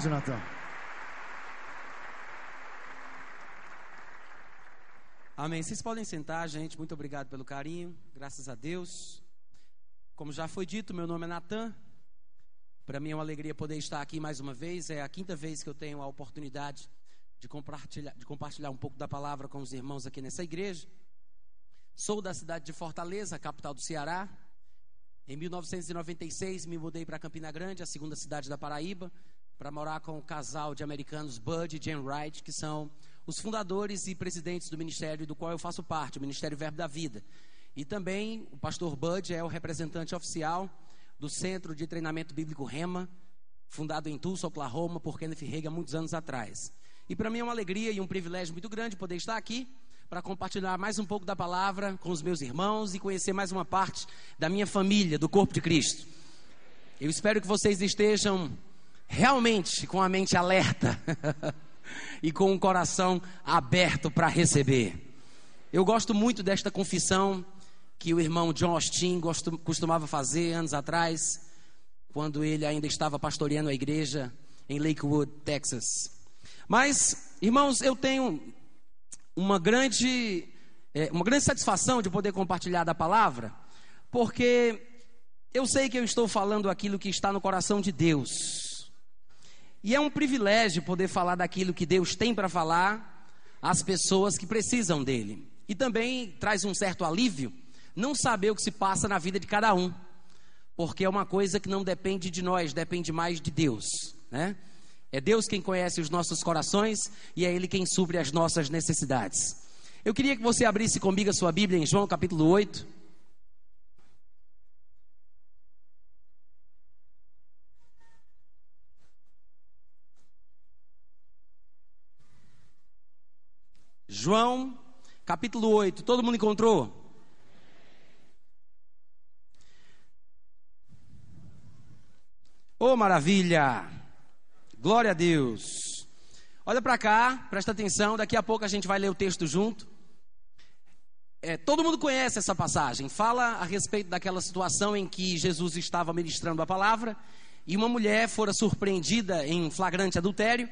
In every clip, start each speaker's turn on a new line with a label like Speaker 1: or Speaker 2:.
Speaker 1: Jonathan.
Speaker 2: Amém. Vocês podem sentar, gente. Muito obrigado pelo carinho. Graças a Deus. Como já foi dito, meu nome é Natan. Para mim é uma alegria poder estar aqui mais uma vez. É a quinta vez que eu tenho a oportunidade de compartilhar, de compartilhar um pouco da palavra com os irmãos aqui nessa igreja. Sou da cidade de Fortaleza, capital do Ceará. Em 1996 me mudei para Campina Grande, a segunda cidade da Paraíba, para morar com o casal de americanos Bud e Jen Wright, que são os fundadores e presidentes do ministério do qual eu faço parte, o Ministério Verbo da Vida. E também o pastor Bud é o representante oficial do Centro de Treinamento Bíblico Rema, fundado em Tulsa, Oklahoma, por Kenneth Reagan muitos anos atrás. E para mim é uma alegria e um privilégio muito grande poder estar aqui para compartilhar mais um pouco da palavra com os meus irmãos e conhecer mais uma parte da minha família, do corpo de Cristo. Eu espero que vocês estejam realmente com a mente alerta e com o coração aberto para receber. Eu gosto muito desta confissão que o irmão John Austin costumava fazer anos atrás, quando ele ainda estava pastoreando a igreja em Lakewood, Texas. Mas, irmãos, eu tenho uma grande, é, uma grande satisfação de poder compartilhar da palavra, porque eu sei que eu estou falando aquilo que está no coração de Deus. E é um privilégio poder falar daquilo que Deus tem para falar às pessoas que precisam dele. E também traz um certo alívio não saber o que se passa na vida de cada um, porque é uma coisa que não depende de nós, depende mais de Deus, né? É Deus quem conhece os nossos corações e é Ele quem supre as nossas necessidades. Eu queria que você abrisse comigo a sua Bíblia em João capítulo 8. João capítulo 8. Todo mundo encontrou? Oh, maravilha! Glória a Deus. Olha para cá, presta atenção, daqui a pouco a gente vai ler o texto junto. É, todo mundo conhece essa passagem. Fala a respeito daquela situação em que Jesus estava ministrando a palavra e uma mulher fora surpreendida em flagrante adultério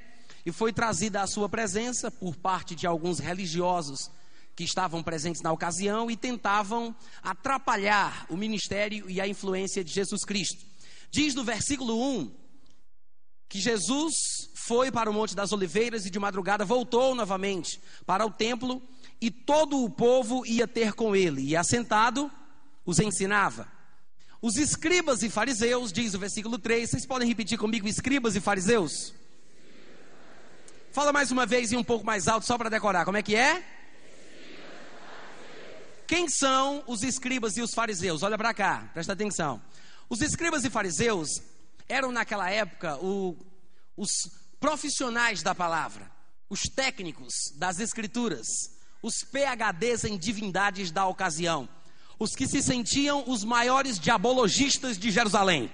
Speaker 2: e foi trazida à sua presença por parte de alguns religiosos que estavam presentes na ocasião e tentavam atrapalhar o ministério e a influência de Jesus Cristo. Diz no versículo 1 que Jesus foi para o Monte das Oliveiras e de madrugada voltou novamente para o templo e todo o povo ia ter com ele e assentado os ensinava. Os escribas e fariseus, diz o versículo 3, vocês podem repetir comigo, escribas e fariseus? Fala mais uma vez e um pouco mais alto só para decorar, como é que é? Quem são os escribas e os fariseus? Olha para cá, presta atenção. Os escribas e fariseus eram naquela época o, os profissionais da palavra, os técnicos das escrituras, os PHDs em divindades da ocasião, os que se sentiam os maiores diabologistas de Jerusalém.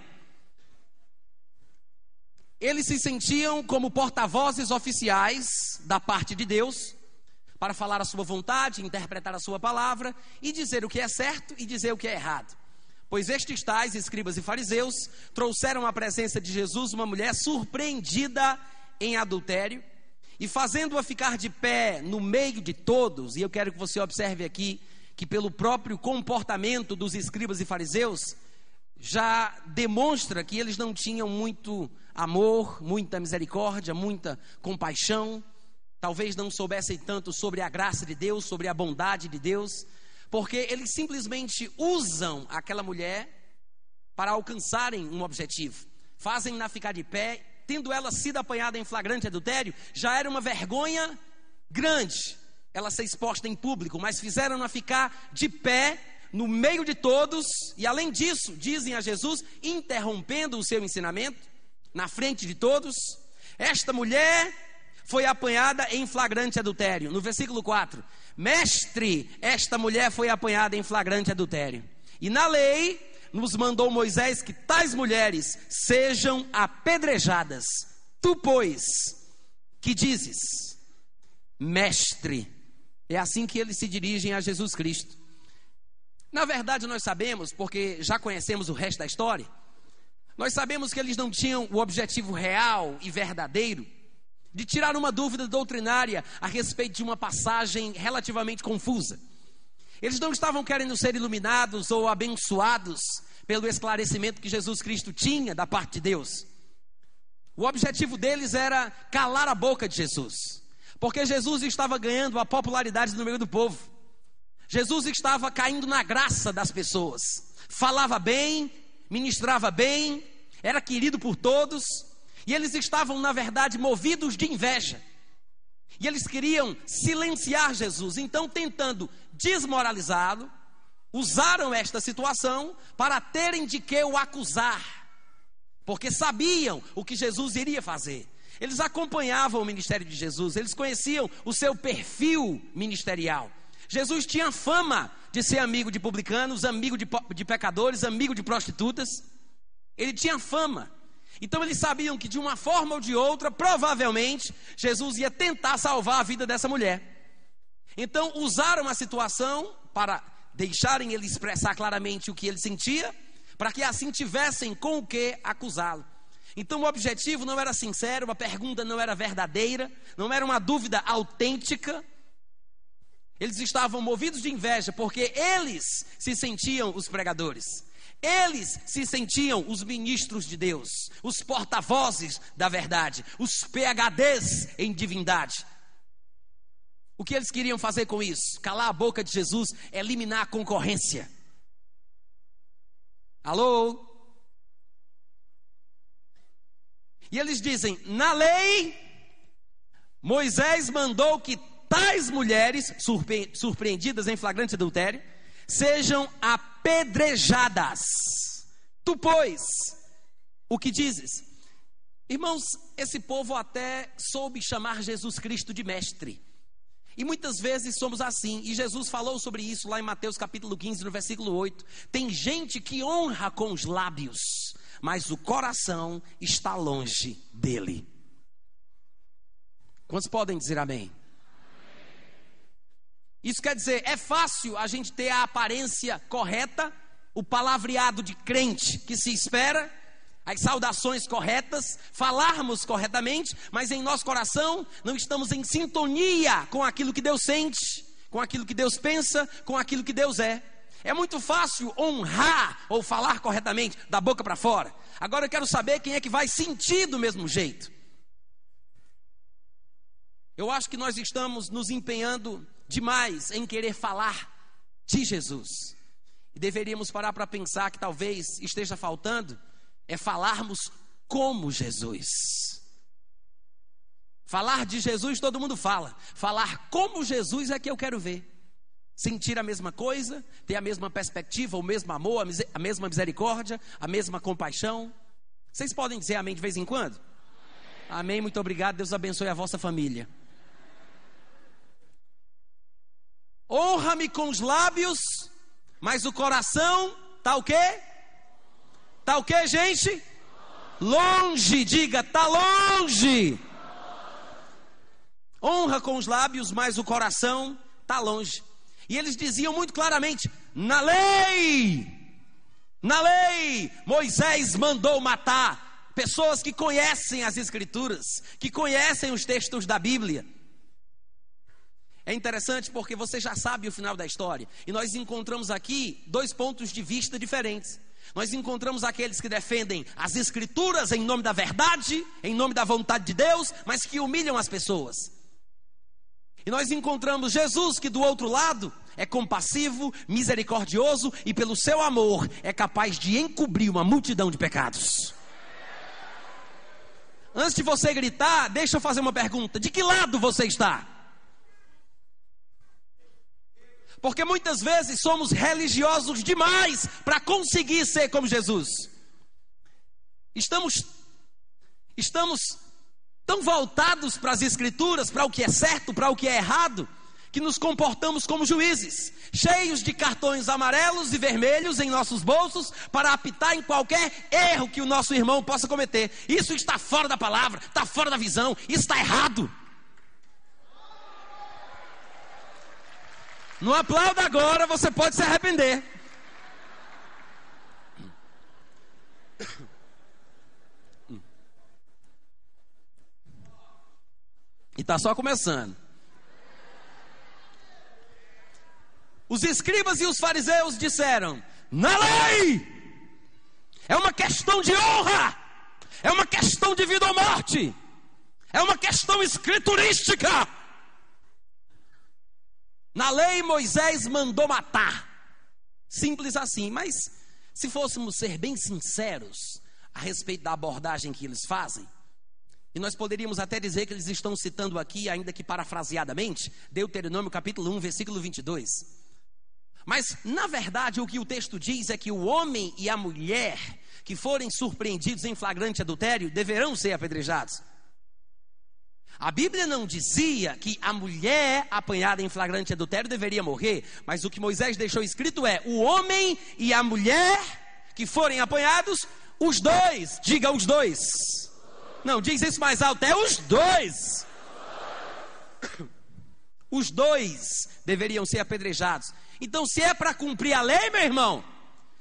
Speaker 2: Eles se sentiam como porta-vozes oficiais da parte de Deus para falar a sua vontade, interpretar a sua palavra e dizer o que é certo e dizer o que é errado. Pois estes tais escribas e fariseus trouxeram à presença de Jesus uma mulher surpreendida em adultério e fazendo-a ficar de pé no meio de todos, e eu quero que você observe aqui que pelo próprio comportamento dos escribas e fariseus já demonstra que eles não tinham muito amor, muita misericórdia, muita compaixão, talvez não soubessem tanto sobre a graça de Deus, sobre a bondade de Deus, porque eles simplesmente usam aquela mulher para alcançarem um objetivo. Fazem-na ficar de pé, tendo ela sido apanhada em flagrante adultério, já era uma vergonha grande ela ser exposta em público, mas fizeram-na ficar de pé no meio de todos, e além disso, dizem a Jesus, interrompendo o seu ensinamento, na frente de todos, esta mulher foi apanhada em flagrante adultério. No versículo 4: Mestre, esta mulher foi apanhada em flagrante adultério. E na lei nos mandou Moisés que tais mulheres sejam apedrejadas. Tu, pois, que dizes? Mestre. É assim que eles se dirigem a Jesus Cristo. Na verdade, nós sabemos, porque já conhecemos o resto da história, Nós sabemos que eles não tinham o objetivo real e verdadeiro de tirar uma dúvida doutrinária a respeito de uma passagem relativamente confusa. Eles não estavam querendo ser iluminados ou abençoados pelo esclarecimento que Jesus Cristo tinha da parte de Deus. O objetivo deles era calar a boca de Jesus, porque Jesus estava ganhando a popularidade no meio do povo. Jesus estava caindo na graça das pessoas, falava bem, ministrava bem, era querido por todos, e eles estavam, na verdade, movidos de inveja. E eles queriam silenciar Jesus, então, tentando desmoralizá-lo, usaram esta situação para terem de que o acusar, porque sabiam o que Jesus iria fazer. Eles acompanhavam o ministério de Jesus, eles conheciam o seu perfil ministerial. Jesus tinha fama de ser amigo de publicanos, amigo de, de pecadores, amigo de prostitutas. Ele tinha fama. Então eles sabiam que de uma forma ou de outra, provavelmente, Jesus ia tentar salvar a vida dessa mulher. Então usaram a situação para deixarem ele expressar claramente o que ele sentia, para que assim tivessem com o que acusá-lo. Então o objetivo não era sincero, a pergunta não era verdadeira, não era uma dúvida autêntica. Eles estavam movidos de inveja porque eles se sentiam os pregadores. Eles se sentiam os ministros de Deus, os porta-vozes da verdade, os PHDs em divindade. O que eles queriam fazer com isso? Calar a boca de Jesus, eliminar a concorrência. Alô? E eles dizem: na lei, Moisés mandou que tais mulheres, surpreendidas em flagrante adultério, sejam apedrejadas. Tu, pois, o que dizes? Irmãos, esse povo até soube chamar Jesus Cristo de mestre. E muitas vezes somos assim, e Jesus falou sobre isso lá em Mateus capítulo 15, no versículo 8. Tem gente que honra com os lábios, mas o coração está longe dele. Quantos podem dizer amém? Isso quer dizer, é fácil a gente ter a aparência correta, o palavreado de crente que se espera, as saudações corretas, falarmos corretamente, mas em nosso coração não estamos em sintonia com aquilo que Deus sente, com aquilo que Deus pensa, com aquilo que Deus é. É muito fácil honrar ou falar corretamente da boca para fora. Agora eu quero saber quem é que vai sentir do mesmo jeito. Eu acho que nós estamos nos empenhando demais em querer falar de Jesus. E deveríamos parar para pensar que talvez esteja faltando é falarmos como Jesus. Falar de Jesus todo mundo fala. Falar como Jesus é que eu quero ver. Sentir a mesma coisa, ter a mesma perspectiva, o mesmo amor, a mesma misericórdia, a mesma compaixão. Vocês podem dizer amém de vez em quando? Amém, muito obrigado. Deus abençoe a vossa família. Honra-me com os lábios, mas o coração está o quê? Está o quê, gente? Longe, diga, está longe. Honra com os lábios, mas o coração está longe. E eles diziam muito claramente: na lei, na lei, Moisés mandou matar pessoas que conhecem as Escrituras, que conhecem os textos da Bíblia. É interessante porque você já sabe o final da história. E nós encontramos aqui dois pontos de vista diferentes. Nós encontramos aqueles que defendem as escrituras em nome da verdade, em nome da vontade de Deus, mas que humilham as pessoas. E nós encontramos Jesus que do outro lado é compassivo, misericordioso e pelo seu amor é capaz de encobrir uma multidão de pecados. Antes de você gritar, deixa eu fazer uma pergunta: de que lado você está? Porque muitas vezes somos religiosos demais para conseguir ser como Jesus. Estamos estamos tão voltados para as escrituras, para o que é certo, para o que é errado, que nos comportamos como juízes, cheios de cartões amarelos e vermelhos em nossos bolsos para apitar em qualquer erro que o nosso irmão possa cometer. Isso está fora da palavra, está fora da visão, isso está errado. Não aplauda agora, você pode se arrepender. E está só começando. Os escribas e os fariseus disseram: na lei, é uma questão de honra, é uma questão de vida ou morte, é uma questão escriturística. Na lei, Moisés mandou matar. Simples assim, mas se fôssemos ser bem sinceros a respeito da abordagem que eles fazem, e nós poderíamos até dizer que eles estão citando aqui, ainda que parafraseadamente, Deuteronômio capítulo 1, versículo 22. Mas, na verdade, o que o texto diz é que o homem e a mulher que forem surpreendidos em flagrante adultério deverão ser apedrejados. A Bíblia não dizia que a mulher apanhada em flagrante adultério deveria morrer, mas o que Moisés deixou escrito é: o homem e a mulher que forem apanhados, os dois, diga os dois. Não, diz isso mais alto, é os dois. Os dois deveriam ser apedrejados. Então, se é para cumprir a lei, meu irmão,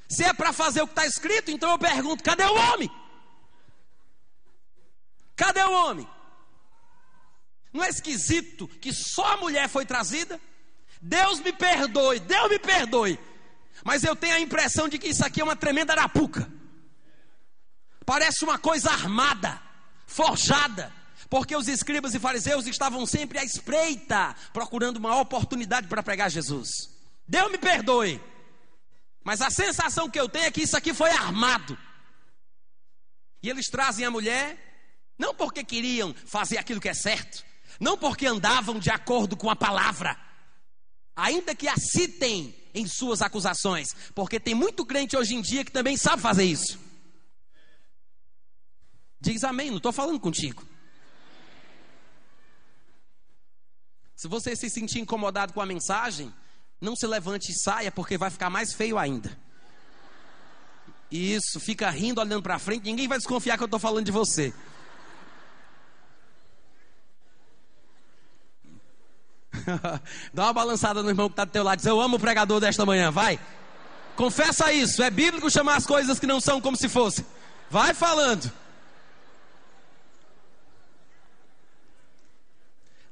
Speaker 2: se é para fazer o que está escrito, então eu pergunto: cadê o homem? Cadê o homem? Não é esquisito que só a mulher foi trazida? Deus me perdoe, Deus me perdoe. Mas eu tenho a impressão de que isso aqui é uma tremenda arapuca. Parece uma coisa armada, forjada. Porque os escribas e fariseus estavam sempre à espreita, procurando uma oportunidade para pregar Jesus. Deus me perdoe. Mas a sensação que eu tenho é que isso aqui foi armado. E eles trazem a mulher, não porque queriam fazer aquilo que é certo, não porque andavam de acordo com a palavra, ainda que a citem em suas acusações, porque tem muito crente hoje em dia que também sabe fazer isso. Diz amém, não estou falando contigo. Se você se sentir incomodado com a mensagem, não se levante e saia, porque vai ficar mais feio ainda. Isso, fica rindo, olhando para frente, ninguém vai desconfiar que eu estou falando de você. Dá uma balançada no irmão que está do teu lado. Diz, eu amo o pregador desta manhã. Vai. Confessa isso. É bíblico chamar as coisas que não são como se fossem. Vai falando.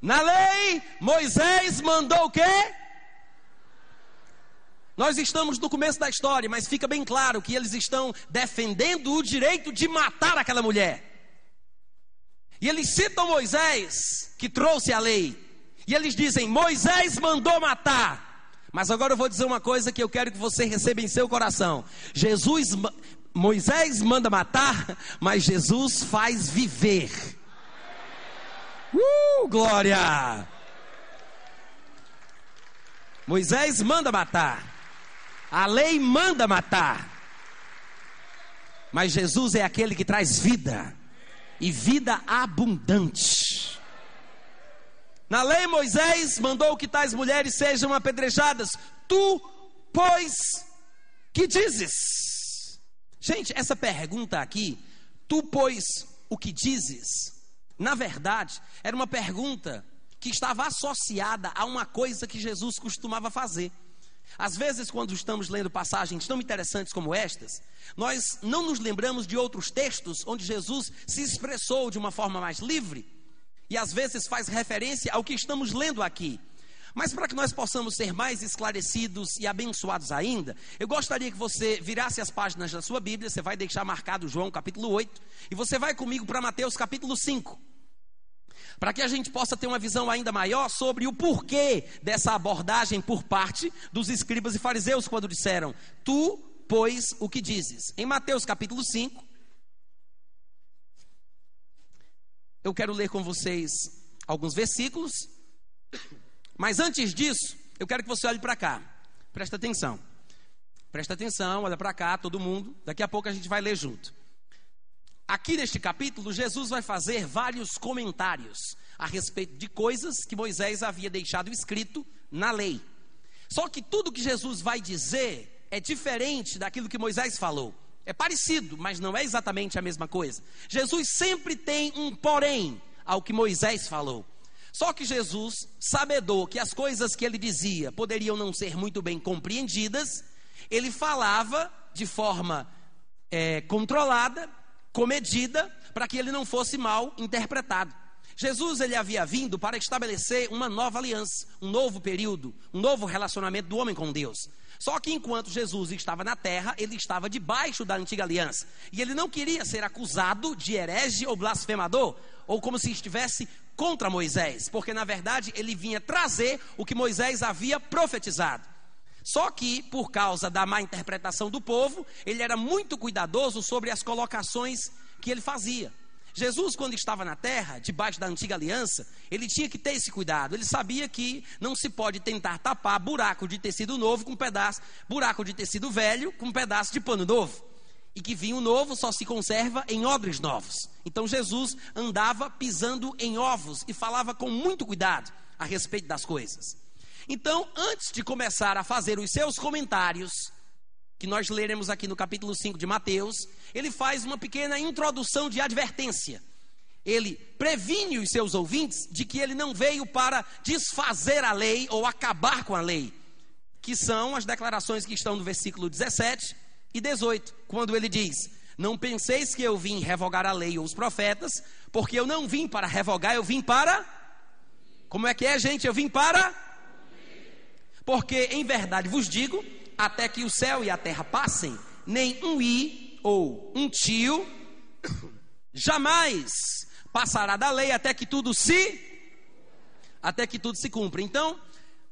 Speaker 2: Na lei, Moisés mandou o quê? Nós estamos no começo da história, mas fica bem claro que eles estão defendendo o direito de matar aquela mulher. E eles citam Moisés, que trouxe a lei. E eles dizem: Moisés mandou matar. Mas agora eu vou dizer uma coisa que eu quero que você receba em seu coração. Jesus, Moisés manda matar, mas Jesus faz viver. Uh, glória! Moisés manda matar. A lei manda matar. Mas Jesus é aquele que traz vida. E vida abundante. Na lei, Moisés mandou que tais mulheres sejam apedrejadas. Tu, pois, que dizes? Gente, essa pergunta aqui, tu, pois, o que dizes? Na verdade, era uma pergunta que estava associada a uma coisa que Jesus costumava fazer. Às vezes, quando estamos lendo passagens tão interessantes como estas, nós não nos lembramos de outros textos onde Jesus se expressou de uma forma mais livre e às vezes faz referência ao que estamos lendo aqui. Mas para que nós possamos ser mais esclarecidos e abençoados ainda, eu gostaria que você virasse as páginas da sua Bíblia, você vai deixar marcado João capítulo 8, e você vai comigo para Mateus capítulo 5. Para que a gente possa ter uma visão ainda maior sobre o porquê dessa abordagem por parte dos escribas e fariseus, quando disseram: Tu, pois, o que dizes? Em Mateus capítulo 5, eu quero ler com vocês alguns versículos, mas antes disso, eu quero que você olhe para cá, presta atenção, presta atenção, olha para cá, todo mundo, daqui a pouco a gente vai ler junto. Aqui neste capítulo, Jesus vai fazer vários comentários a respeito de coisas que Moisés havia deixado escrito na lei. Só que tudo que Jesus vai dizer é diferente daquilo que Moisés falou. É parecido, mas não é exatamente a mesma coisa. Jesus sempre tem um porém ao que Moisés falou. Só que Jesus, sabedor que as coisas que ele dizia poderiam não ser muito bem compreendidas, ele falava de forma é, controlada, comedida, para que ele não fosse mal interpretado. Jesus ele havia vindo para estabelecer uma nova aliança, um novo período, um novo relacionamento do homem com Deus. Só que enquanto Jesus estava na terra, ele estava debaixo da antiga aliança. E ele não queria ser acusado de herege ou blasfemador, ou como se estivesse contra Moisés, porque na verdade ele vinha trazer o que Moisés havia profetizado. Só que, por causa da má interpretação do povo, ele era muito cuidadoso sobre as colocações que ele fazia. Jesus, quando estava na terra, debaixo da antiga aliança, ele tinha que ter esse cuidado. Ele sabia que não se pode tentar tapar buraco de tecido novo com um pedaço, buraco de tecido velho com um pedaço de pano novo. E que vinho novo só se conserva em odres novos. Então Jesus andava pisando em ovos e falava com muito cuidado a respeito das coisas. Então, antes de começar a fazer os seus comentários, que nós leremos aqui no capítulo 5 de Mateus, ele faz uma pequena introdução de advertência. Ele previne os seus ouvintes de que ele não veio para desfazer a lei ou acabar com a lei, que são as declarações que estão no versículo 17 e 18, quando ele diz: Não penseis que eu vim revogar a lei ou os profetas, porque eu não vim para revogar, eu vim para. Como é que é, gente? Eu vim para. Porque em verdade vos digo até que o céu e a terra passem, nem um i ou um tio jamais passará da lei até que tudo se até que tudo se cumpra. Então,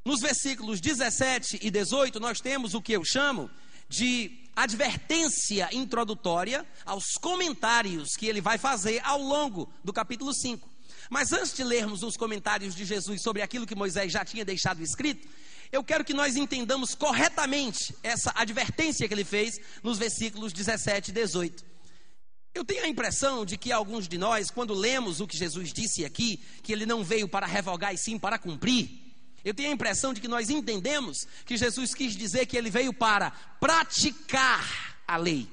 Speaker 2: nos versículos 17 e 18, nós temos o que eu chamo de advertência introdutória aos comentários que ele vai fazer ao longo do capítulo 5. Mas antes de lermos os comentários de Jesus sobre aquilo que Moisés já tinha deixado escrito, eu quero que nós entendamos corretamente essa advertência que ele fez nos versículos 17 e 18. Eu tenho a impressão de que alguns de nós, quando lemos o que Jesus disse aqui, que ele não veio para revogar e sim para cumprir, eu tenho a impressão de que nós entendemos que Jesus quis dizer que ele veio para praticar a lei.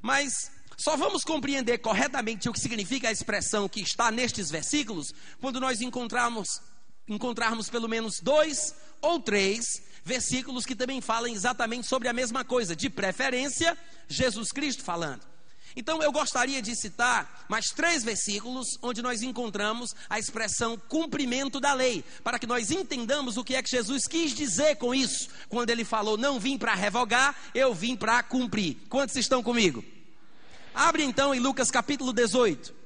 Speaker 2: Mas só vamos compreender corretamente o que significa a expressão que está nestes versículos quando nós encontrarmos, encontrarmos pelo menos dois ou três versículos que também falam exatamente sobre a mesma coisa, de preferência, Jesus Cristo falando. Então eu gostaria de citar mais três versículos onde nós encontramos a expressão cumprimento da lei, para que nós entendamos o que é que Jesus quis dizer com isso, quando ele falou: Não vim para revogar, eu vim para cumprir. Quantos estão comigo? Abre então em Lucas capítulo 18.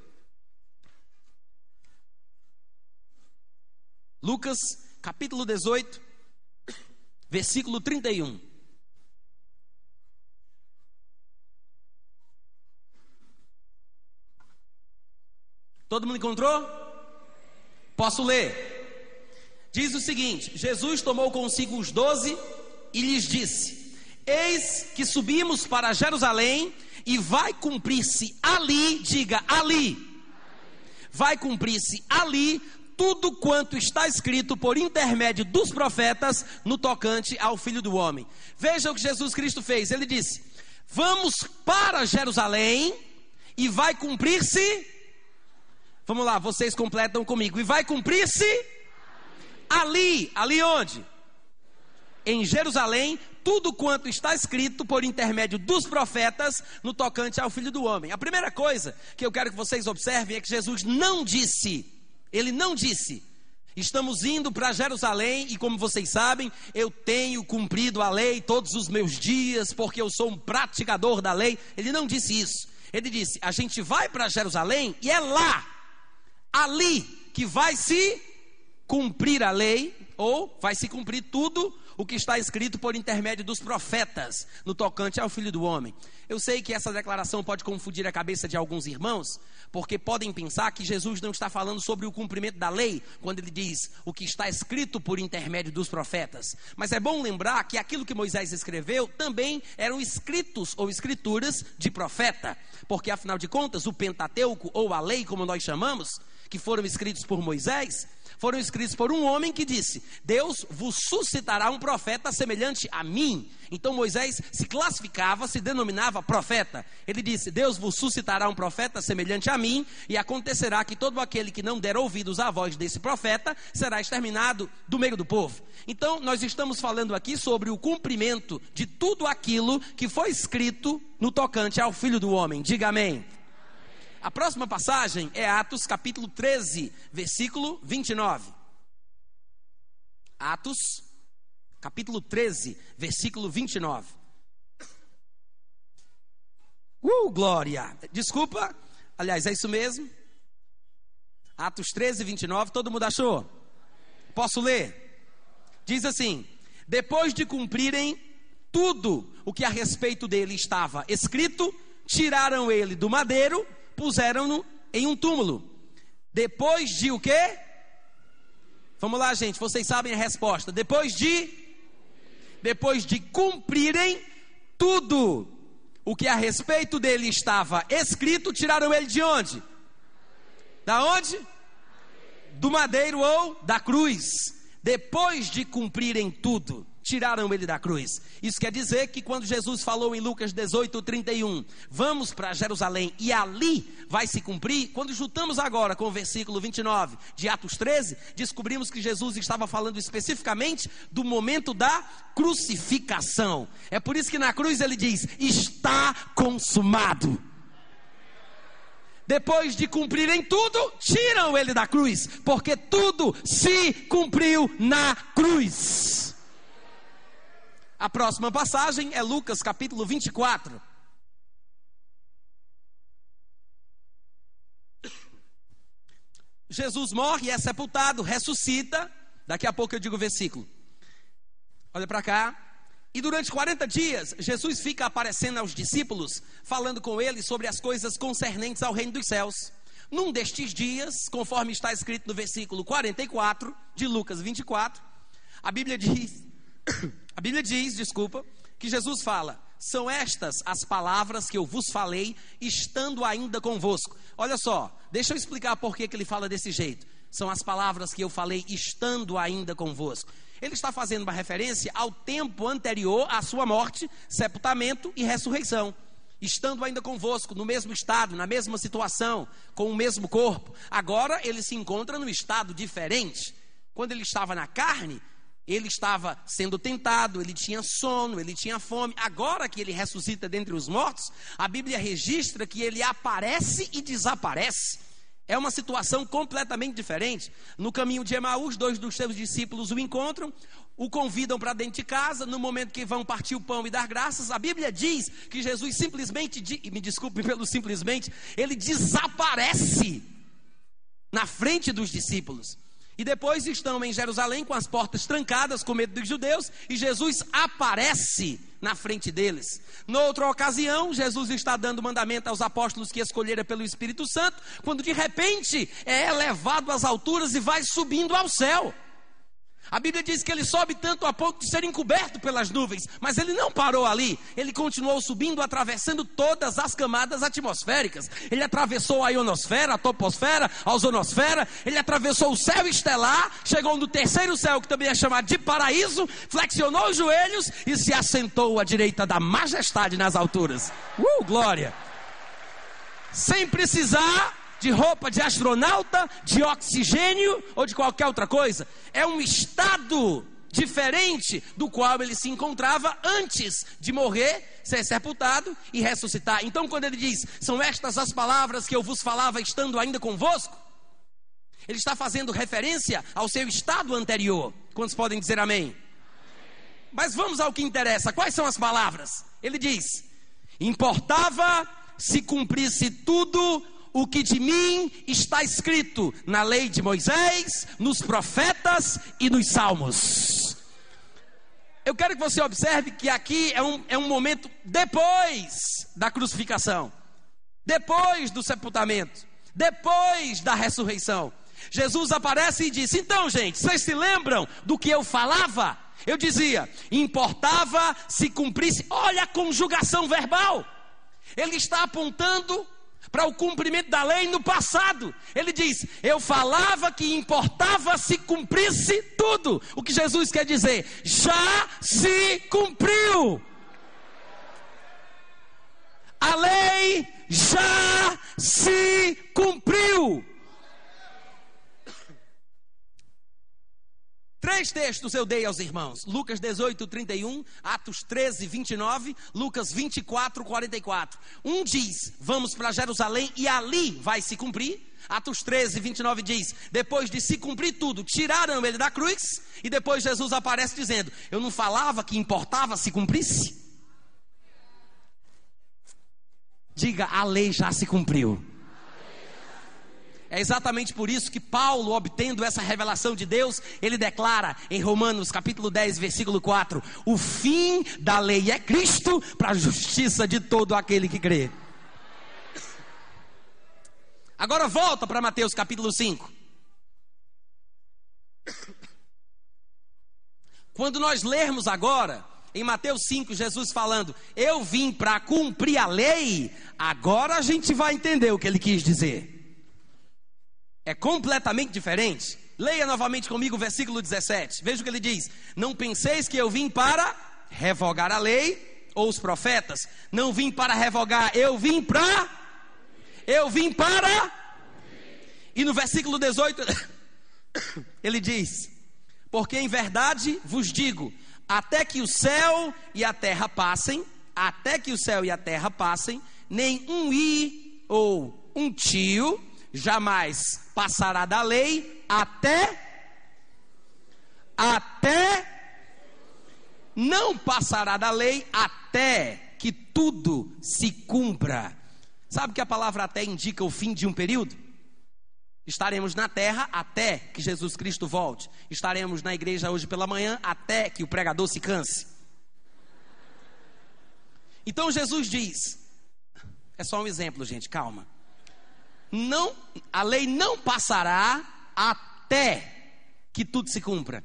Speaker 2: Lucas capítulo 18, versículo 31. Todo mundo encontrou? Posso ler? Diz o seguinte: Jesus tomou consigo os doze e lhes disse: Eis que subimos para Jerusalém e vai cumprir-se ali, diga ali, vai cumprir-se ali tudo quanto está escrito por intermédio dos profetas no tocante ao Filho do Homem. Veja o que Jesus Cristo fez. Ele disse: Vamos para Jerusalém e vai cumprir-se. Vamos lá, vocês completam comigo. E vai cumprir-se ali. Ali onde? Em Jerusalém, tudo quanto está escrito por intermédio dos profetas no tocante ao Filho do Homem. A primeira coisa que eu quero que vocês observem é que Jesus não disse ele não disse: Estamos indo para Jerusalém e, como vocês sabem, eu tenho cumprido a lei todos os meus dias, porque eu sou um praticador da lei. Ele não disse isso. Ele disse: A gente vai para Jerusalém e é lá, ali, que vai se cumprir a lei, ou vai se cumprir tudo o que está escrito por intermédio dos profetas no tocante ao Filho do Homem. Eu sei que essa declaração pode confundir a cabeça de alguns irmãos, porque podem pensar que Jesus não está falando sobre o cumprimento da lei, quando ele diz o que está escrito por intermédio dos profetas. Mas é bom lembrar que aquilo que Moisés escreveu também eram escritos ou escrituras de profeta, porque afinal de contas, o Pentateuco ou a lei, como nós chamamos, que foram escritos por Moisés, foram escritos por um homem que disse: Deus vos suscitará um profeta semelhante a mim. Então Moisés se classificava, se denominava profeta. Ele disse: Deus vos suscitará um profeta semelhante a mim, e acontecerá que todo aquele que não der ouvidos à voz desse profeta será exterminado do meio do povo. Então nós estamos falando aqui sobre o cumprimento de tudo aquilo que foi escrito no tocante ao filho do homem. Diga amém. A próxima passagem é Atos capítulo 13, versículo 29. Atos capítulo 13, versículo 29. Uh, glória! Desculpa, aliás, é isso mesmo. Atos 13, 29, todo mundo achou? Posso ler? Diz assim: Depois de cumprirem tudo o que a respeito dele estava escrito, tiraram ele do madeiro, puseram-no em um túmulo. Depois de o quê? Vamos lá, gente, vocês sabem a resposta. Depois de depois de cumprirem tudo o que a respeito dele estava escrito, tiraram ele de onde? Da onde? Do madeiro ou da cruz. Depois de cumprirem tudo, tiraram ele da cruz. Isso quer dizer que quando Jesus falou em Lucas 18, 31, vamos para Jerusalém e ali vai se cumprir, quando juntamos agora com o versículo 29 de Atos 13, descobrimos que Jesus estava falando especificamente do momento da crucificação. É por isso que na cruz ele diz: está consumado. Depois de cumprirem tudo, tiram ele da cruz, porque tudo se cumpriu na cruz. A próxima passagem é Lucas capítulo 24. Jesus morre, é sepultado, ressuscita. Daqui a pouco eu digo o versículo. Olha para cá. E durante 40 dias, Jesus fica aparecendo aos discípulos, falando com eles sobre as coisas concernentes ao reino dos céus. Num destes dias, conforme está escrito no versículo 44 de Lucas 24, a Bíblia diz a Bíblia diz, desculpa, que Jesus fala: são estas as palavras que eu vos falei, estando ainda convosco. Olha só, deixa eu explicar por que, ele fala desse jeito. São as palavras que eu falei, estando ainda convosco. Ele está fazendo uma referência ao tempo anterior à sua morte, sepultamento e ressurreição. Estando ainda convosco, no mesmo estado, na mesma situação, com o mesmo corpo. Agora ele se encontra num estado diferente. Quando ele estava na carne, ele estava sendo tentado, ele tinha sono, ele tinha fome. Agora que ele ressuscita dentre os mortos, a Bíblia registra que ele aparece e desaparece. É uma situação completamente diferente. No caminho de Emaús, dois dos seus discípulos o encontram, o convidam para dentro de casa. No momento que vão partir o pão e dar graças, a Bíblia diz que Jesus simplesmente, me desculpe pelo simplesmente, ele desaparece na frente dos discípulos. E depois estão em Jerusalém com as portas trancadas, com medo dos judeus, e Jesus aparece na frente deles. Noutra ocasião, Jesus está dando mandamento aos apóstolos que escolheram pelo Espírito Santo, quando de repente é elevado às alturas e vai subindo ao céu. A Bíblia diz que ele sobe tanto a ponto de ser encoberto pelas nuvens, mas ele não parou ali. Ele continuou subindo, atravessando todas as camadas atmosféricas. Ele atravessou a ionosfera, a toposfera, a ozonosfera. Ele atravessou o céu estelar, chegou no terceiro céu, que também é chamado de paraíso, flexionou os joelhos e se assentou à direita da majestade nas alturas. Uh, glória! Sem precisar de roupa de astronauta, de oxigênio ou de qualquer outra coisa. É um estado diferente do qual ele se encontrava antes de morrer, ser sepultado e ressuscitar. Então, quando ele diz: São estas as palavras que eu vos falava estando ainda convosco, ele está fazendo referência ao seu estado anterior. Quantos podem dizer amém? Mas vamos ao que interessa. Quais são as palavras? Ele diz: Importava se cumprisse tudo o que de mim está escrito na lei de Moisés, nos profetas e nos salmos. Eu quero que você observe que aqui é um, é um momento depois da crucificação, depois do sepultamento, depois da ressurreição. Jesus aparece e diz: Então, gente, vocês se lembram do que eu falava? Eu dizia: importava se cumprisse. Olha a conjugação verbal. Ele está apontando para o cumprimento da lei no passado. Ele diz: Eu falava que importava se cumprisse tudo. O que Jesus quer dizer? Já se cumpriu. A lei já se cumpriu. Três textos eu dei aos irmãos: Lucas 18, 31, Atos 13, 29, Lucas 24, 44. Um diz: Vamos para Jerusalém e ali vai se cumprir. Atos 13, 29 diz: Depois de se cumprir tudo, tiraram ele da cruz. E depois Jesus aparece dizendo: Eu não falava que importava se cumprisse? Diga, a lei já se cumpriu. É exatamente por isso que Paulo, obtendo essa revelação de Deus, ele declara em Romanos capítulo 10, versículo 4: O fim da lei é Cristo para a justiça de todo aquele que crê. Agora volta para Mateus capítulo 5. Quando nós lermos agora, em Mateus 5, Jesus falando, eu vim para cumprir a lei, agora a gente vai entender o que ele quis dizer é completamente diferente. Leia novamente comigo o versículo 17. Veja o que ele diz: Não penseis que eu vim para revogar a lei ou os profetas. Não vim para revogar, eu vim para. Eu vim para. E no versículo 18, ele diz: Porque em verdade vos digo, até que o céu e a terra passem, até que o céu e a terra passem, nem um i ou um tio jamais passará da lei até até não passará da lei até que tudo se cumpra. Sabe que a palavra até indica o fim de um período? Estaremos na terra até que Jesus Cristo volte. Estaremos na igreja hoje pela manhã até que o pregador se canse. Então Jesus diz: é só um exemplo, gente, calma não, a lei não passará até que tudo se cumpra.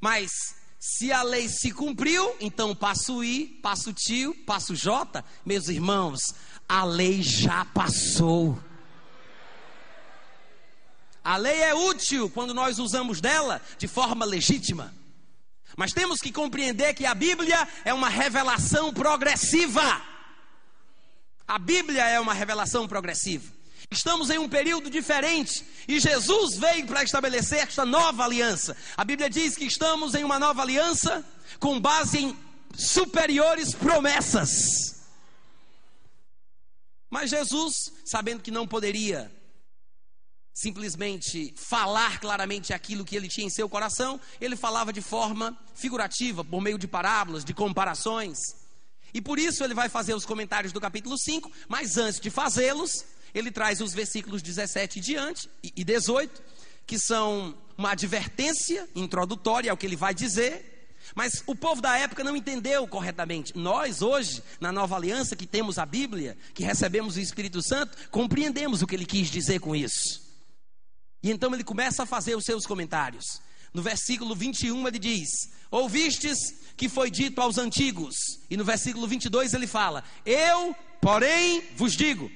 Speaker 2: Mas se a lei se cumpriu, então passo I, passo tio, passo J, meus irmãos, a lei já passou. A lei é útil quando nós usamos dela de forma legítima. Mas temos que compreender que a Bíblia é uma revelação progressiva. A Bíblia é uma revelação progressiva. Estamos em um período diferente e Jesus veio para estabelecer esta nova aliança. A Bíblia diz que estamos em uma nova aliança com base em superiores promessas. Mas Jesus, sabendo que não poderia simplesmente falar claramente aquilo que ele tinha em seu coração, ele falava de forma figurativa, por meio de parábolas, de comparações. E por isso ele vai fazer os comentários do capítulo 5, mas antes de fazê-los, ele traz os versículos 17 e diante e 18, que são uma advertência introdutória ao que ele vai dizer. Mas o povo da época não entendeu corretamente. Nós, hoje, na nova aliança, que temos a Bíblia, que recebemos o Espírito Santo, compreendemos o que ele quis dizer com isso. E então ele começa a fazer os seus comentários. No versículo 21 ele diz: Ouvistes que foi dito aos antigos. E no versículo 22 ele fala: Eu, porém, vos digo.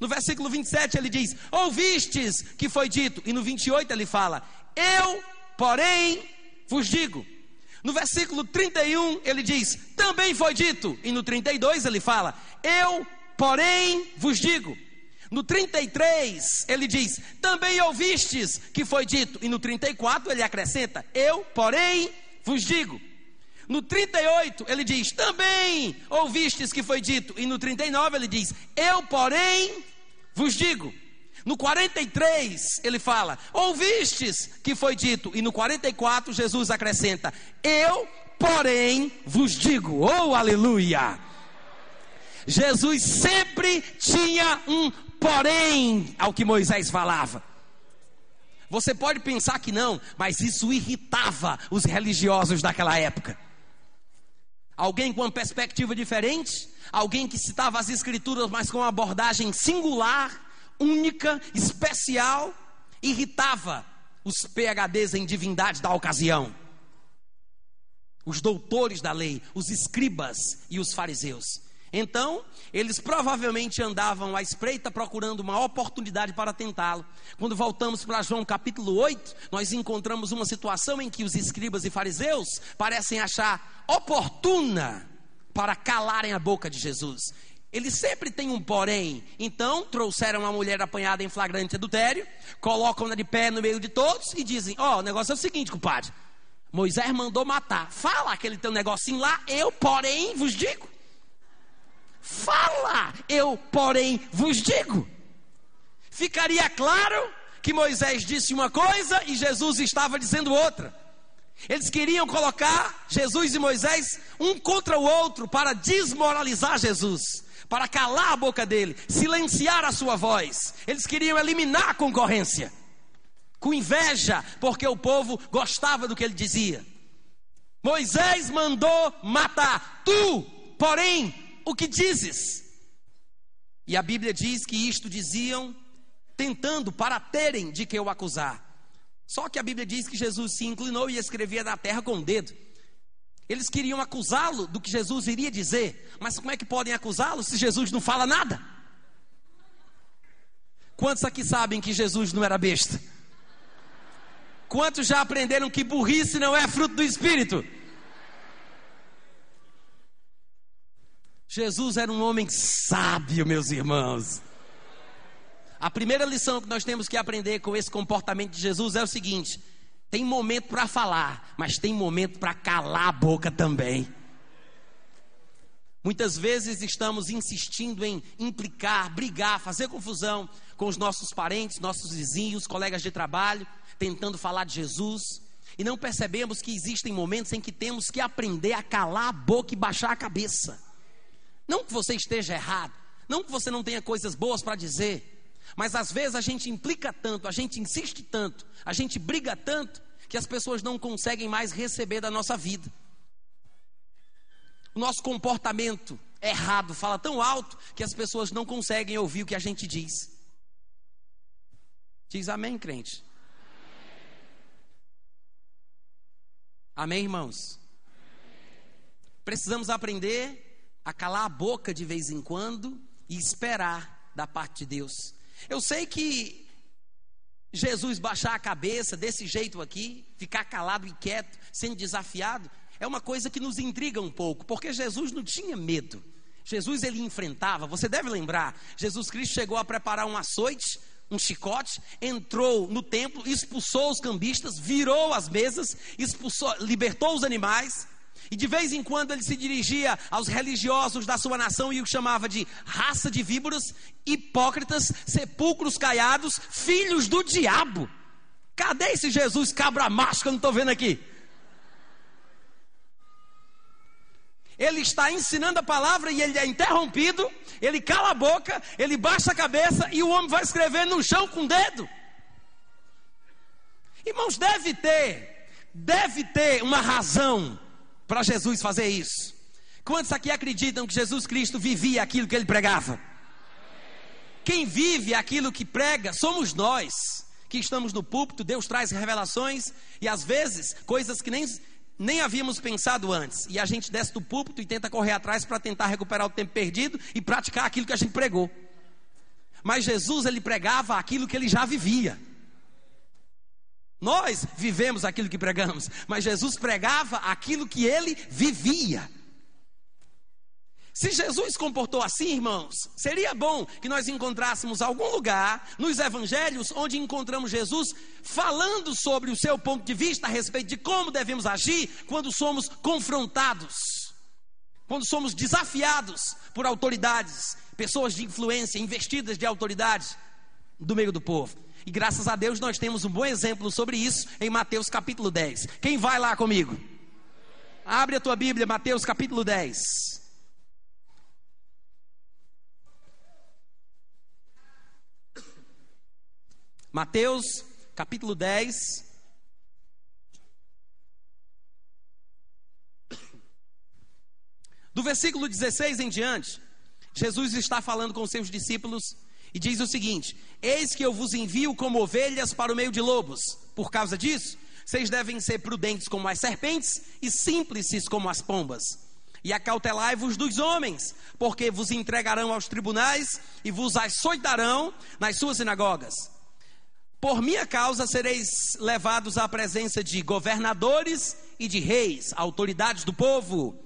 Speaker 2: No versículo 27 ele diz: Ouvistes que foi dito. E no 28 ele fala: Eu, porém, vos digo. No versículo 31 ele diz: Também foi dito. E no 32 ele fala: Eu, porém, vos digo. No 33 ele diz: Também ouvistes que foi dito. E no 34 ele acrescenta: Eu, porém, vos digo. No 38 ele diz: Também ouvistes que foi dito. E no 39 ele diz: Eu, porém, vos digo. No 43 ele fala: Ouvistes que foi dito. E no 44 Jesus acrescenta: Eu, porém, vos digo. Oh, aleluia! Jesus sempre tinha um porém ao que Moisés falava. Você pode pensar que não, mas isso irritava os religiosos daquela época. Alguém com uma perspectiva diferente, alguém que citava as escrituras, mas com uma abordagem singular, única, especial, irritava os PHDs em divindade da ocasião. Os doutores da lei, os escribas e os fariseus. Então, eles provavelmente andavam à espreita procurando uma oportunidade para tentá-lo. Quando voltamos para João capítulo 8, nós encontramos uma situação em que os escribas e fariseus parecem achar oportuna para calarem a boca de Jesus. Eles sempre têm um porém. Então, trouxeram uma mulher apanhada em flagrante adultério, colocam-na de pé no meio de todos e dizem: Ó, oh, o negócio é o seguinte, compadre. Moisés mandou matar. Fala aquele teu negocinho lá, eu, porém, vos digo. Fala, eu, porém, vos digo. Ficaria claro que Moisés disse uma coisa e Jesus estava dizendo outra. Eles queriam colocar Jesus e Moisés um contra o outro para desmoralizar Jesus, para calar a boca dele, silenciar a sua voz. Eles queriam eliminar a concorrência, com inveja, porque o povo gostava do que ele dizia. Moisés mandou matar, tu, porém, o que dizes? E a Bíblia diz que isto diziam tentando para terem de que o acusar. Só que a Bíblia diz que Jesus se inclinou e escrevia na terra com o dedo. Eles queriam acusá-lo do que Jesus iria dizer, mas como é que podem acusá-lo se Jesus não fala nada? Quantos aqui sabem que Jesus não era besta? Quantos já aprenderam que burrice não é fruto do Espírito? Jesus era um homem sábio, meus irmãos. A primeira lição que nós temos que aprender com esse comportamento de Jesus é o seguinte: tem momento para falar, mas tem momento para calar a boca também. Muitas vezes estamos insistindo em implicar, brigar, fazer confusão com os nossos parentes, nossos vizinhos, colegas de trabalho, tentando falar de Jesus, e não percebemos que existem momentos em que temos que aprender a calar a boca e baixar a cabeça. Não que você esteja errado, não que você não tenha coisas boas para dizer, mas às vezes a gente implica tanto, a gente insiste tanto, a gente briga tanto, que as pessoas não conseguem mais receber da nossa vida. O nosso comportamento errado fala tão alto que as pessoas não conseguem ouvir o que a gente diz. Diz amém, crente. Amém, irmãos? Precisamos aprender a calar a boca de vez em quando e esperar da parte de Deus. Eu sei que Jesus baixar a cabeça desse jeito aqui, ficar calado e quieto, sendo desafiado, é uma coisa que nos intriga um pouco, porque Jesus não tinha medo. Jesus ele enfrentava, você deve lembrar, Jesus Cristo chegou a preparar um açoite, um chicote, entrou no templo, expulsou os cambistas, virou as mesas, expulsou, libertou os animais, e de vez em quando ele se dirigia aos religiosos da sua nação e o chamava de raça de víboras, hipócritas, sepulcros caiados, filhos do diabo. Cadê esse Jesus cabra macho que eu não estou vendo aqui? Ele está ensinando a palavra e ele é interrompido, ele cala a boca, ele baixa a cabeça e o homem vai escrever no chão com o dedo. Irmãos, deve ter, deve ter uma razão para Jesus fazer isso? Quantos aqui acreditam que Jesus Cristo vivia aquilo que ele pregava? Quem vive aquilo que prega somos nós, que estamos no púlpito, Deus traz revelações e às vezes coisas que nem, nem havíamos pensado antes. E a gente desce do púlpito e tenta correr atrás para tentar recuperar o tempo perdido e praticar aquilo que a gente pregou. Mas Jesus ele pregava aquilo que ele já vivia. Nós vivemos aquilo que pregamos, mas Jesus pregava aquilo que ele vivia. Se Jesus comportou assim, irmãos, seria bom que nós encontrássemos algum lugar nos evangelhos onde encontramos Jesus falando sobre o seu ponto de vista a respeito de como devemos agir quando somos confrontados, quando somos desafiados por autoridades, pessoas de influência, investidas de autoridade do meio do povo. E graças a Deus nós temos um bom exemplo sobre isso em Mateus capítulo 10. Quem vai lá comigo? Abre a tua Bíblia, Mateus capítulo 10. Mateus capítulo 10. Do versículo 16 em diante, Jesus está falando com seus discípulos e diz o seguinte: Eis que eu vos envio como ovelhas para o meio de lobos. Por causa disso, vocês devem ser prudentes como as serpentes e simples como as pombas. E acautelai-vos dos homens, porque vos entregarão aos tribunais e vos açoitarão nas suas sinagogas. Por minha causa sereis levados à presença de governadores e de reis, autoridades do povo,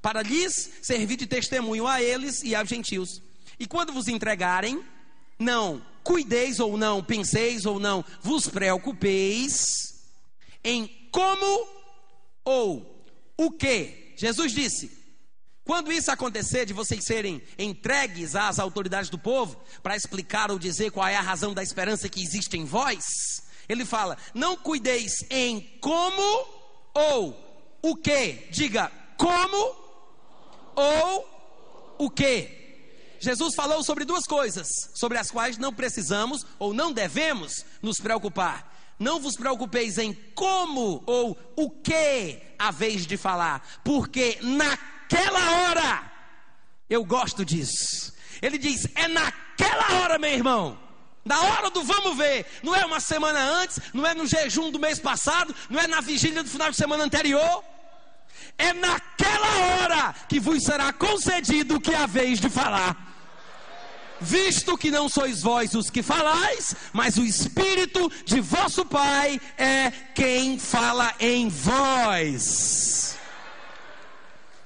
Speaker 2: para lhes servir de testemunho a eles e aos gentios. E quando vos entregarem, não cuideis ou não penseis ou não vos preocupeis em como ou o que? Jesus disse: quando isso acontecer, de vocês serem entregues às autoridades do povo, para explicar ou dizer qual é a razão da esperança que existe em vós, ele fala: não cuideis em como ou o que. Diga como ou o que. Jesus falou sobre duas coisas, sobre as quais não precisamos ou não devemos nos preocupar. Não vos preocupeis em como ou o que haveis de falar, porque naquela hora, eu gosto disso. Ele diz: é naquela hora, meu irmão. Na hora do vamos ver, não é uma semana antes, não é no jejum do mês passado, não é na vigília do final de semana anterior. É naquela hora que vos será concedido o que haveis de falar visto que não sois vós os que falais, mas o Espírito de vosso Pai é quem fala em vós.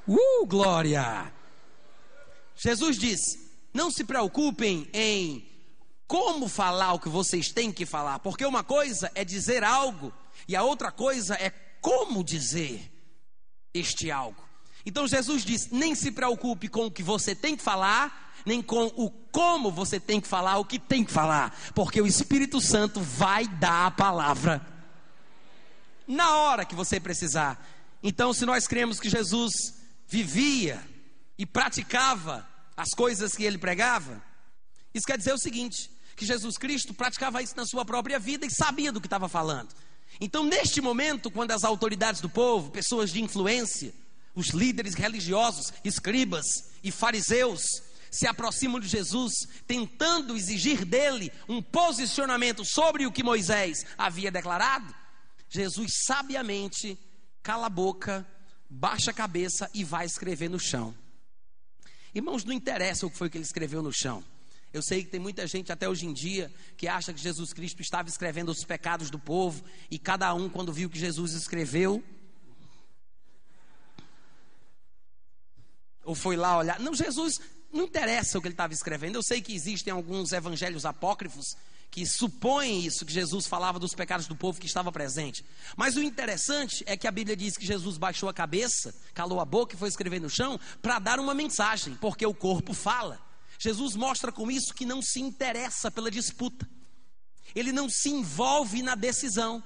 Speaker 2: Uh, glória! Jesus disse: não se preocupem em como falar o que vocês têm que falar, porque uma coisa é dizer algo e a outra coisa é como dizer este algo. Então Jesus diz: nem se preocupe com o que você tem que falar, nem com o como você tem que falar, o que tem que falar, porque o Espírito Santo vai dar a palavra na hora que você precisar. Então, se nós cremos que Jesus vivia e praticava as coisas que ele pregava, isso quer dizer o seguinte: que Jesus Cristo praticava isso na sua própria vida e sabia do que estava falando. Então, neste momento, quando as autoridades do povo, pessoas de influência, os líderes religiosos, escribas e fariseus, se aproximam de Jesus, tentando exigir dele um posicionamento sobre o que Moisés havia declarado, Jesus sabiamente cala a boca, baixa a cabeça e vai escrever no chão. Irmãos, não interessa o que foi que ele escreveu no chão. Eu sei que tem muita gente até hoje em dia que acha que Jesus Cristo estava escrevendo os pecados do povo e cada um, quando viu que Jesus escreveu, ou foi lá olhar. Não, Jesus não interessa o que ele estava escrevendo. Eu sei que existem alguns evangelhos apócrifos que supõem isso, que Jesus falava dos pecados do povo que estava presente. Mas o interessante é que a Bíblia diz que Jesus baixou a cabeça, calou a boca e foi escrever no chão para dar uma mensagem, porque o corpo fala. Jesus mostra com isso que não se interessa pela disputa, ele não se envolve na decisão.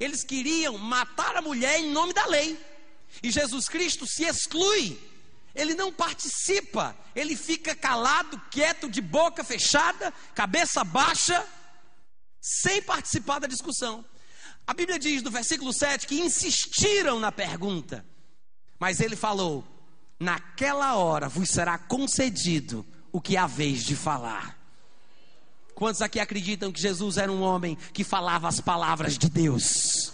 Speaker 2: Eles queriam matar a mulher em nome da lei, e Jesus Cristo se exclui ele não participa, ele fica calado, quieto, de boca fechada, cabeça baixa, sem participar da discussão. A Bíblia diz no versículo 7 que insistiram na pergunta, mas ele falou: Naquela hora vos será concedido o que haveis de falar. Quantos aqui acreditam que Jesus era um homem que falava as palavras de Deus?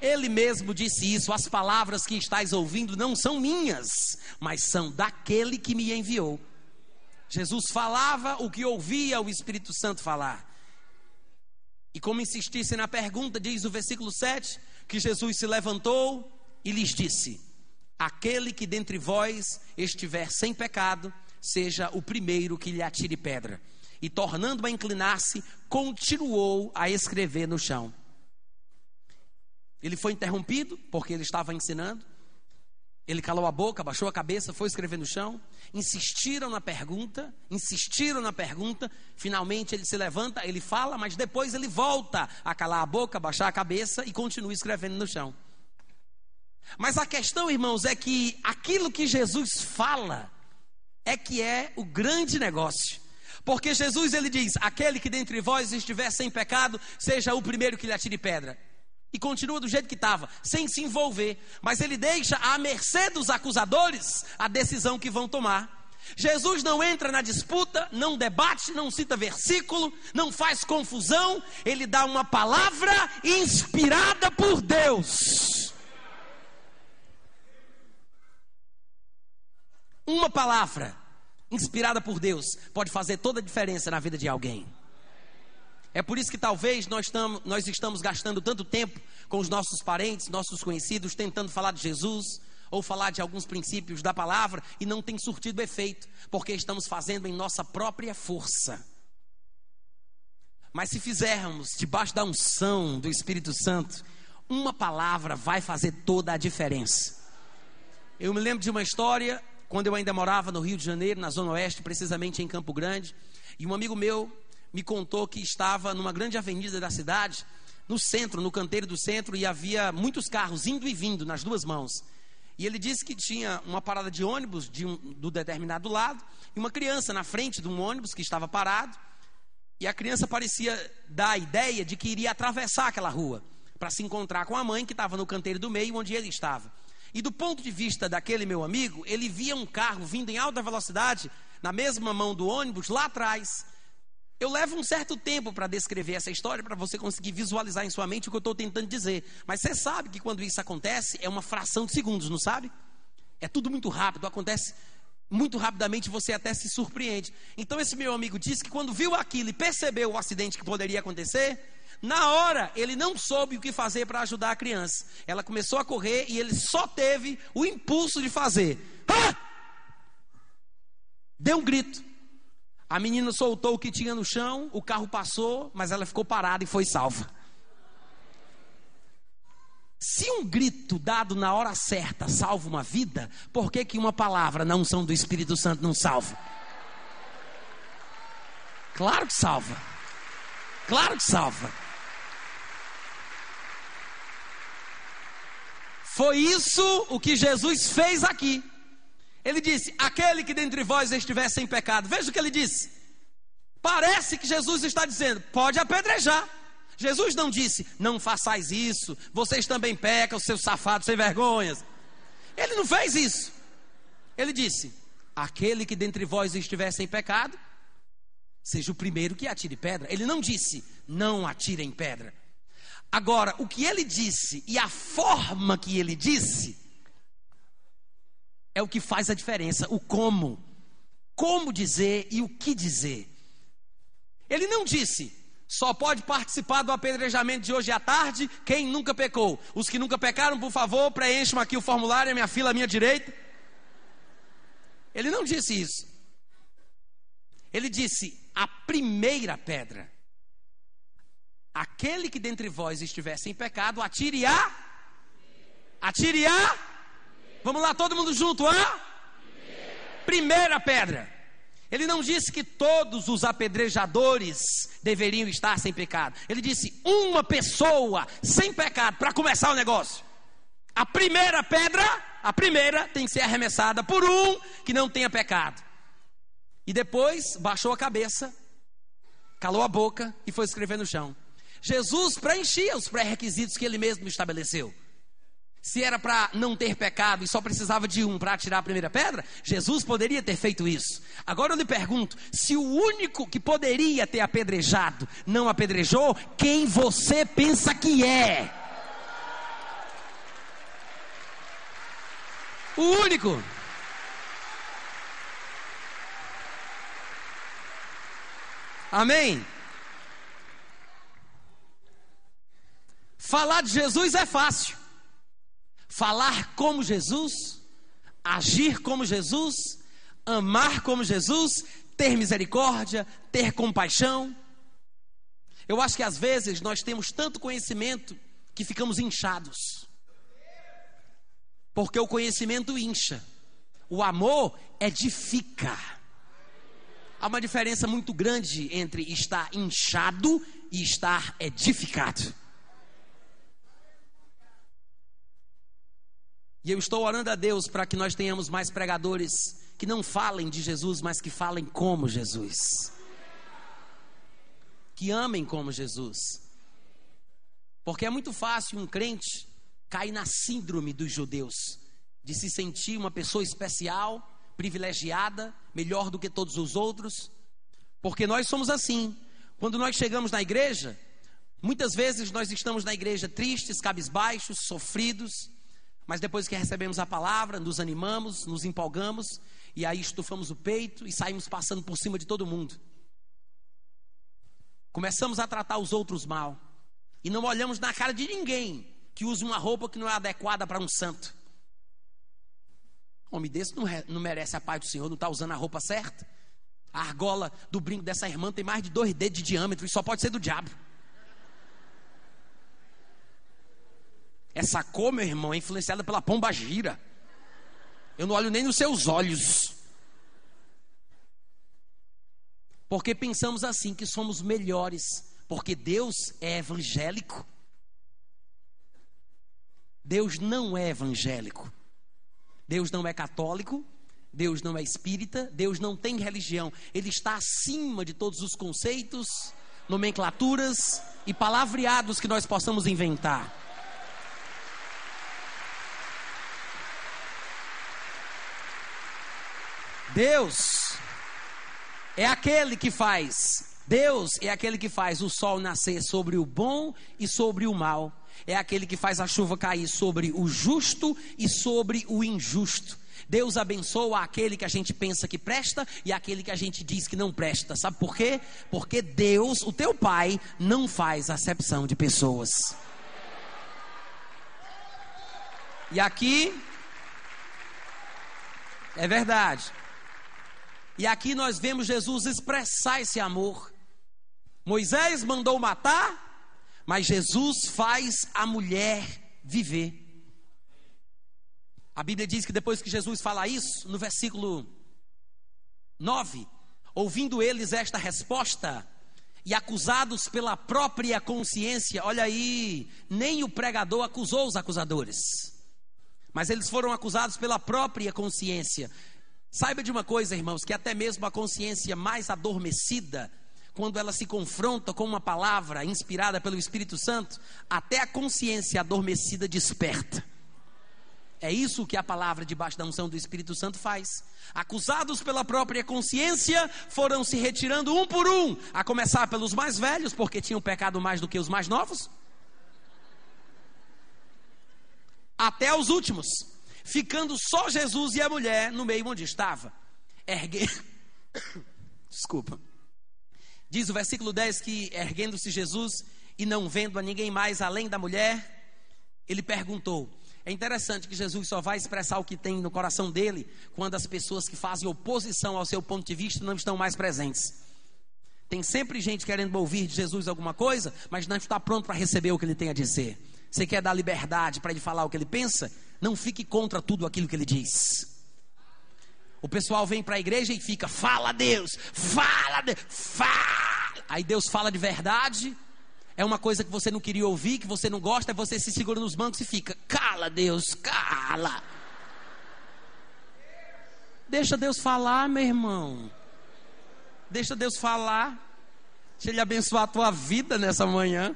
Speaker 2: Ele mesmo disse isso: as palavras que estáis ouvindo não são minhas, mas são daquele que me enviou. Jesus falava o que ouvia o Espírito Santo falar. E como insistisse na pergunta, diz o versículo 7, que Jesus se levantou e lhes disse: Aquele que dentre vós estiver sem pecado, seja o primeiro que lhe atire pedra. E tornando a inclinar-se, continuou a escrever no chão. Ele foi interrompido porque ele estava ensinando. Ele calou a boca, baixou a cabeça, foi escrever no chão. Insistiram na pergunta, insistiram na pergunta. Finalmente ele se levanta, ele fala, mas depois ele volta a calar a boca, baixar a cabeça e continua escrevendo no chão. Mas a questão, irmãos, é que aquilo que Jesus fala é que é o grande negócio. Porque Jesus ele diz: aquele que dentre vós estiver sem pecado, seja o primeiro que lhe atire pedra e continua do jeito que estava, sem se envolver, mas ele deixa à mercê dos acusadores a decisão que vão tomar. Jesus não entra na disputa, não debate, não cita versículo, não faz confusão, ele dá uma palavra inspirada por Deus. Uma palavra inspirada por Deus pode fazer toda a diferença na vida de alguém. É por isso que talvez nós, tamo, nós estamos gastando tanto tempo com os nossos parentes, nossos conhecidos, tentando falar de Jesus ou falar de alguns princípios da palavra e não tem surtido efeito, porque estamos fazendo em nossa própria força. Mas se fizermos debaixo da unção do Espírito Santo, Uma palavra vai fazer toda a diferença. Eu me lembro de uma história quando eu ainda morava no Rio de Janeiro, na Zona Oeste, precisamente em Campo Grande, e um amigo meu me contou que estava numa grande avenida da cidade, no centro, no canteiro do centro, e havia muitos carros indo e vindo nas duas mãos. E ele disse que tinha uma parada de ônibus de um, do determinado lado e uma criança na frente de um ônibus que estava parado. E a criança parecia dar a ideia de que iria atravessar aquela rua para se encontrar com a mãe que estava no canteiro do meio onde ele estava. E do ponto de vista daquele meu amigo, ele via um carro vindo em alta velocidade na mesma mão do ônibus lá atrás. Eu levo um certo tempo para descrever essa história para você conseguir visualizar em sua mente o que eu estou tentando dizer. Mas você sabe que quando isso acontece é uma fração de segundos, não sabe? É tudo muito rápido, acontece muito rapidamente, você até se surpreende. Então esse meu amigo disse que quando viu aquilo e percebeu o acidente que poderia acontecer, na hora ele não soube o que fazer para ajudar a criança. Ela começou a correr e ele só teve o impulso de fazer. Ah! Deu um grito. A menina soltou o que tinha no chão, o carro passou, mas ela ficou parada e foi salva. Se um grito dado na hora certa salva uma vida, por que, que uma palavra na unção do Espírito Santo não salva? Claro que salva. Claro que salva. Foi isso o que Jesus fez aqui. Ele disse: Aquele que dentre vós estiver sem pecado. Veja o que ele disse. Parece que Jesus está dizendo: Pode apedrejar. Jesus não disse: Não façais isso. Vocês também pecam, seus safados sem vergonhas. Ele não fez isso. Ele disse: Aquele que dentre vós estiver sem pecado, seja o primeiro que atire pedra. Ele não disse: Não atirem pedra. Agora, o que ele disse e a forma que ele disse é o que faz a diferença, o como. Como dizer e o que dizer. Ele não disse, só pode participar do apedrejamento de hoje à tarde quem nunca pecou. Os que nunca pecaram, por favor, preencham aqui o formulário, a minha fila à minha direita. Ele não disse isso. Ele disse a primeira pedra. Aquele que dentre vós estiver sem pecado, atire a. Atire a Vamos lá, todo mundo junto, hã? Primeira pedra. Ele não disse que todos os apedrejadores deveriam estar sem pecado. Ele disse uma pessoa sem pecado para começar o negócio. A primeira pedra, a primeira tem que ser arremessada por um que não tenha pecado. E depois baixou a cabeça, calou a boca e foi escrever no chão. Jesus preenchia os pré-requisitos que ele mesmo estabeleceu. Se era para não ter pecado e só precisava de um para tirar a primeira pedra, Jesus poderia ter feito isso. Agora eu lhe pergunto: se o único que poderia ter apedrejado não apedrejou, quem você pensa que é? O único. Amém? Falar de Jesus é fácil falar como Jesus, agir como Jesus, amar como Jesus, ter misericórdia, ter compaixão. Eu acho que às vezes nós temos tanto conhecimento que ficamos inchados. Porque o conhecimento incha, o amor edifica. Há uma diferença muito grande entre estar inchado e estar edificado. E eu estou orando a Deus para que nós tenhamos mais pregadores que não falem de Jesus, mas que falem como Jesus. Que amem como Jesus. Porque é muito fácil um crente cair na síndrome dos judeus, de se sentir uma pessoa especial, privilegiada, melhor do que todos os outros. Porque nós somos assim. Quando nós chegamos na igreja, muitas vezes nós estamos na igreja tristes, cabisbaixos, sofridos, mas depois que recebemos a palavra, nos animamos, nos empolgamos, e aí estufamos o peito e saímos passando por cima de todo mundo. Começamos a tratar os outros mal. E não olhamos na cara de ninguém que usa uma roupa que não é adequada para um santo. Homem desse não, não merece a paz do Senhor, não está usando a roupa certa. A argola do brinco dessa irmã tem mais de dois dedos de diâmetro e só pode ser do diabo. Essa cor, meu irmão, é influenciada pela pomba gira. Eu não olho nem nos seus olhos. Porque pensamos assim que somos melhores, porque Deus é evangélico. Deus não é evangélico. Deus não é católico, Deus não é espírita, Deus não tem religião. Ele está acima de todos os conceitos, nomenclaturas e palavreados que nós possamos inventar. Deus é aquele que faz, Deus é aquele que faz o sol nascer sobre o bom e sobre o mal. É aquele que faz a chuva cair sobre o justo e sobre o injusto. Deus abençoa aquele que a gente pensa que presta e aquele que a gente diz que não presta. Sabe por quê? Porque Deus, o teu Pai, não faz acepção de pessoas. E aqui é verdade. E aqui nós vemos Jesus expressar esse amor. Moisés mandou matar, mas Jesus faz a mulher viver. A Bíblia diz que depois que Jesus fala isso, no versículo 9, ouvindo eles esta resposta, e acusados pela própria consciência, olha aí, nem o pregador acusou os acusadores, mas eles foram acusados pela própria consciência. Saiba de uma coisa, irmãos, que até mesmo a consciência mais adormecida, quando ela se confronta com uma palavra inspirada pelo Espírito Santo, até a consciência adormecida desperta. É isso que a palavra debaixo da unção do Espírito Santo faz. Acusados pela própria consciência, foram se retirando um por um, a começar pelos mais velhos, porque tinham pecado mais do que os mais novos, até os últimos ficando só Jesus e a mulher no meio onde estava. Ergue... Desculpa. Diz o versículo 10 que, erguendo-se Jesus e não vendo a ninguém mais além da mulher, ele perguntou. É interessante que Jesus só vai expressar o que tem no coração dele quando as pessoas que fazem oposição ao seu ponto de vista não estão mais presentes. Tem sempre gente querendo ouvir de Jesus alguma coisa, mas não está pronto para receber o que ele tem a dizer. Você quer dar liberdade para ele falar o que ele pensa? Não fique contra tudo aquilo que ele diz. O pessoal vem para a igreja e fica, fala Deus, fala Deus, fala. Aí Deus fala de verdade. É uma coisa que você não queria ouvir, que você não gosta, você se segura nos bancos e fica, cala Deus, cala. Deixa Deus falar, meu irmão. Deixa Deus falar. Deixa Ele abençoar a tua vida nessa manhã.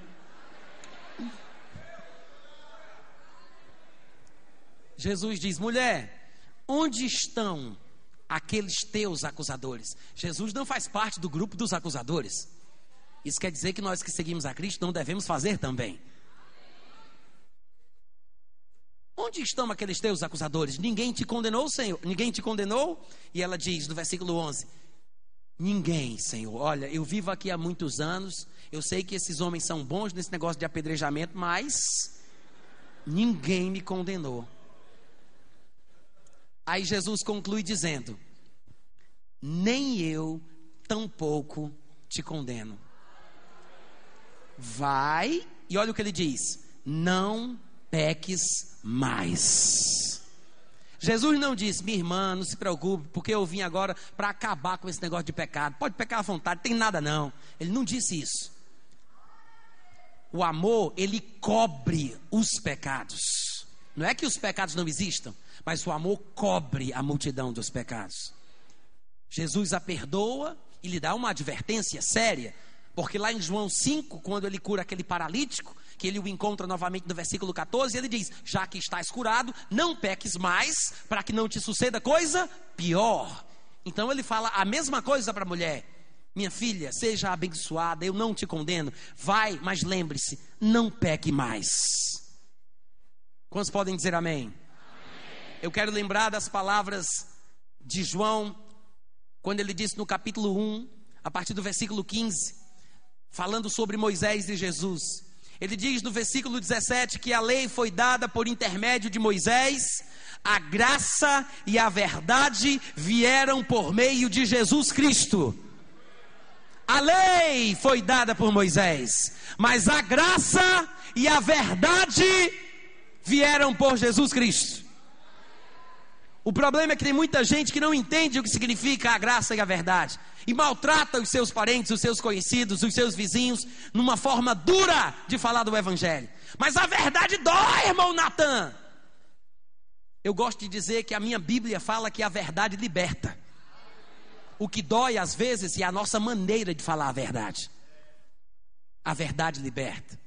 Speaker 2: Jesus diz: mulher, onde estão aqueles teus acusadores? Jesus não faz parte do grupo dos acusadores. Isso quer dizer que nós que seguimos a Cristo não devemos fazer também. Onde estão aqueles teus acusadores? Ninguém te condenou, Senhor? Ninguém te condenou? E ela diz no versículo 11: Ninguém, Senhor. Olha, eu vivo aqui há muitos anos. Eu sei que esses homens são bons nesse negócio de apedrejamento, mas ninguém me condenou. Aí Jesus conclui dizendo: Nem eu tampouco te condeno. Vai, e olha o que ele diz: Não peques mais. Jesus não disse, minha irmã, não se preocupe, porque eu vim agora para acabar com esse negócio de pecado. Pode pecar à vontade, tem nada não. Ele não disse isso. O amor, ele cobre os pecados. Não é que os pecados não existam, mas o amor cobre a multidão dos pecados. Jesus a perdoa e lhe dá uma advertência séria, porque lá em João 5, quando ele cura aquele paralítico, que ele o encontra novamente no versículo 14, ele diz: Já que estás curado, não peques mais, para que não te suceda coisa pior. Então ele fala a mesma coisa para a mulher: Minha filha, seja abençoada, eu não te condeno. Vai, mas lembre-se, não peque mais. Quantos podem dizer amém? Eu quero lembrar das palavras de João, quando ele disse no capítulo 1, a partir do versículo 15, falando sobre Moisés e Jesus. Ele diz no versículo 17 que a lei foi dada por intermédio de Moisés, a graça e a verdade vieram por meio de Jesus Cristo. A lei foi dada por Moisés, mas a graça e a verdade vieram por Jesus Cristo. O problema é que tem muita gente que não entende o que significa a graça e a verdade e maltrata os seus parentes, os seus conhecidos, os seus vizinhos, numa forma dura de falar do Evangelho. Mas a verdade dói, irmão Natan. Eu gosto de dizer que a minha Bíblia fala que a verdade liberta. O que dói às vezes é a nossa maneira de falar a verdade. A verdade liberta.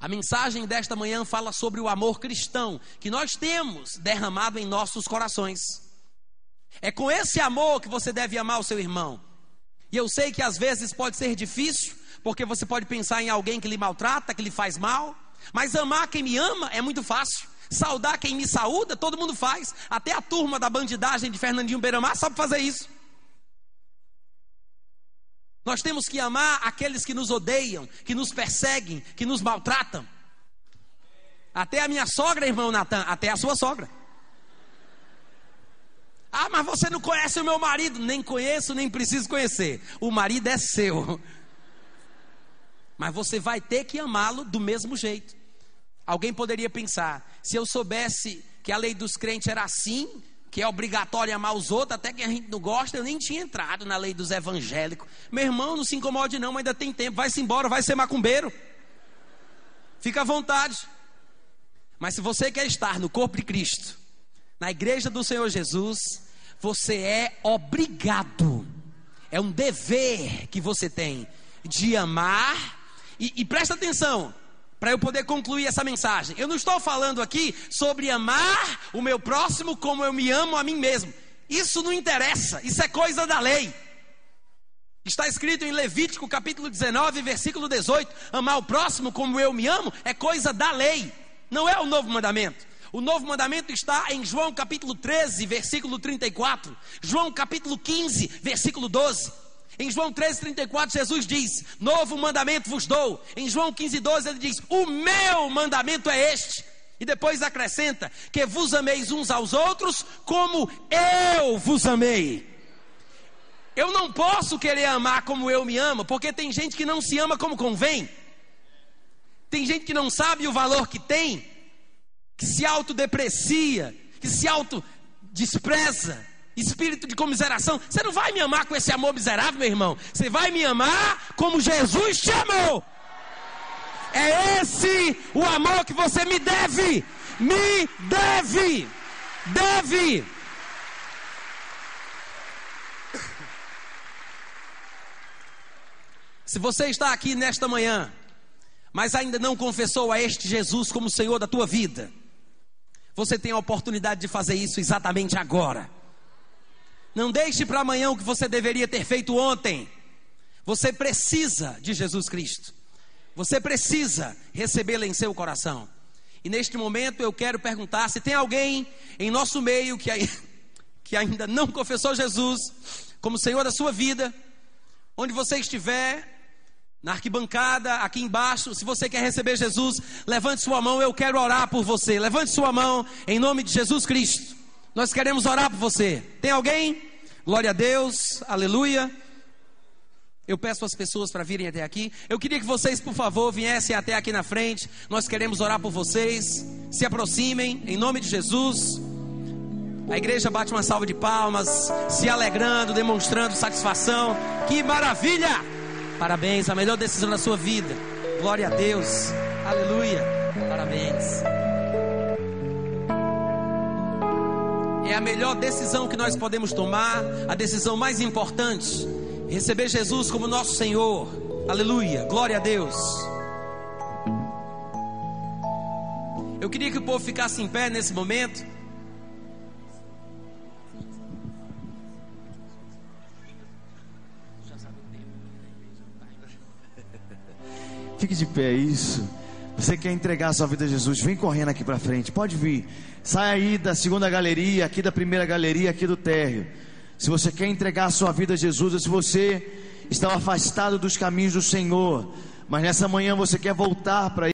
Speaker 2: A mensagem desta manhã fala sobre o amor cristão que nós temos derramado em nossos corações. É com esse amor que você deve amar o seu irmão. E eu sei que às vezes pode ser difícil, porque você pode pensar em alguém que lhe maltrata, que lhe faz mal, mas amar quem me ama é muito fácil. Saudar quem me saúda, todo mundo faz. Até a turma da bandidagem de Fernandinho Beiramar sabe fazer isso. Nós temos que amar aqueles que nos odeiam, que nos perseguem, que nos maltratam. Até a minha sogra, irmão Natan, até a sua sogra. Ah, mas você não conhece o meu marido? Nem conheço, nem preciso conhecer. O marido é seu. Mas você vai ter que amá-lo do mesmo jeito. Alguém poderia pensar: se eu soubesse que a lei dos crentes era assim, que é obrigatório amar os outros, até que a gente não gosta, eu nem tinha entrado na lei dos evangélicos. Meu irmão, não se incomode não, ainda tem tempo, vai-se embora, vai ser macumbeiro. Fica à vontade. Mas se você quer estar no corpo de Cristo, na igreja do Senhor Jesus, você é obrigado, é um dever que você tem de amar, e, e presta atenção, para eu poder concluir essa mensagem. Eu não estou falando aqui sobre amar o meu próximo como eu me amo a mim mesmo. Isso não interessa, isso é coisa da lei. Está escrito em Levítico capítulo 19, versículo 18: amar o próximo como eu me amo é coisa da lei, não é o novo mandamento. O novo mandamento está em João capítulo 13, versículo 34, João capítulo 15, versículo 12. Em João 13, 34, Jesus diz: Novo mandamento vos dou. Em João 15, 12, ele diz: O meu mandamento é este. E depois acrescenta: Que vos ameis uns aos outros, como eu vos amei. Eu não posso querer amar como eu me amo, porque tem gente que não se ama como convém. Tem gente que não sabe o valor que tem, que se autodeprecia, que se autodespreza espírito de comiseração. Você não vai me amar com esse amor miserável, meu irmão. Você vai me amar como Jesus te amou. É esse o amor que você me deve. Me deve. Deve. Se você está aqui nesta manhã, mas ainda não confessou a este Jesus como Senhor da tua vida, você tem a oportunidade de fazer isso exatamente agora. Não deixe para amanhã o que você deveria ter feito ontem. Você precisa de Jesus Cristo. Você precisa recebê-lo em seu coração. E neste momento eu quero perguntar se tem alguém em nosso meio que, que ainda não confessou Jesus como Senhor da sua vida, onde você estiver, na arquibancada, aqui embaixo, se você quer receber Jesus, levante sua mão, eu quero orar por você. Levante sua mão em nome de Jesus Cristo. Nós queremos orar por você. Tem alguém? Glória a Deus, aleluia. Eu peço às pessoas para virem até aqui. Eu queria que vocês, por favor, viessem até aqui na frente. Nós queremos orar por vocês. Se aproximem, em nome de Jesus. A igreja bate uma salva de palmas, se alegrando, demonstrando satisfação. Que maravilha! Parabéns, a melhor decisão da sua vida. Glória a Deus. Aleluia. Parabéns. É a melhor decisão que nós podemos tomar, a decisão mais importante. Receber Jesus como nosso Senhor. Aleluia. Glória a Deus. Eu queria que o povo ficasse em pé nesse momento.
Speaker 1: Fique de pé, isso. Você quer entregar a sua vida a Jesus? Vem correndo aqui para frente. Pode vir. Sai aí da segunda galeria, aqui da primeira galeria, aqui do térreo. Se você quer entregar a sua vida a Jesus, ou se você estava afastado dos caminhos do Senhor, mas nessa manhã você quer voltar para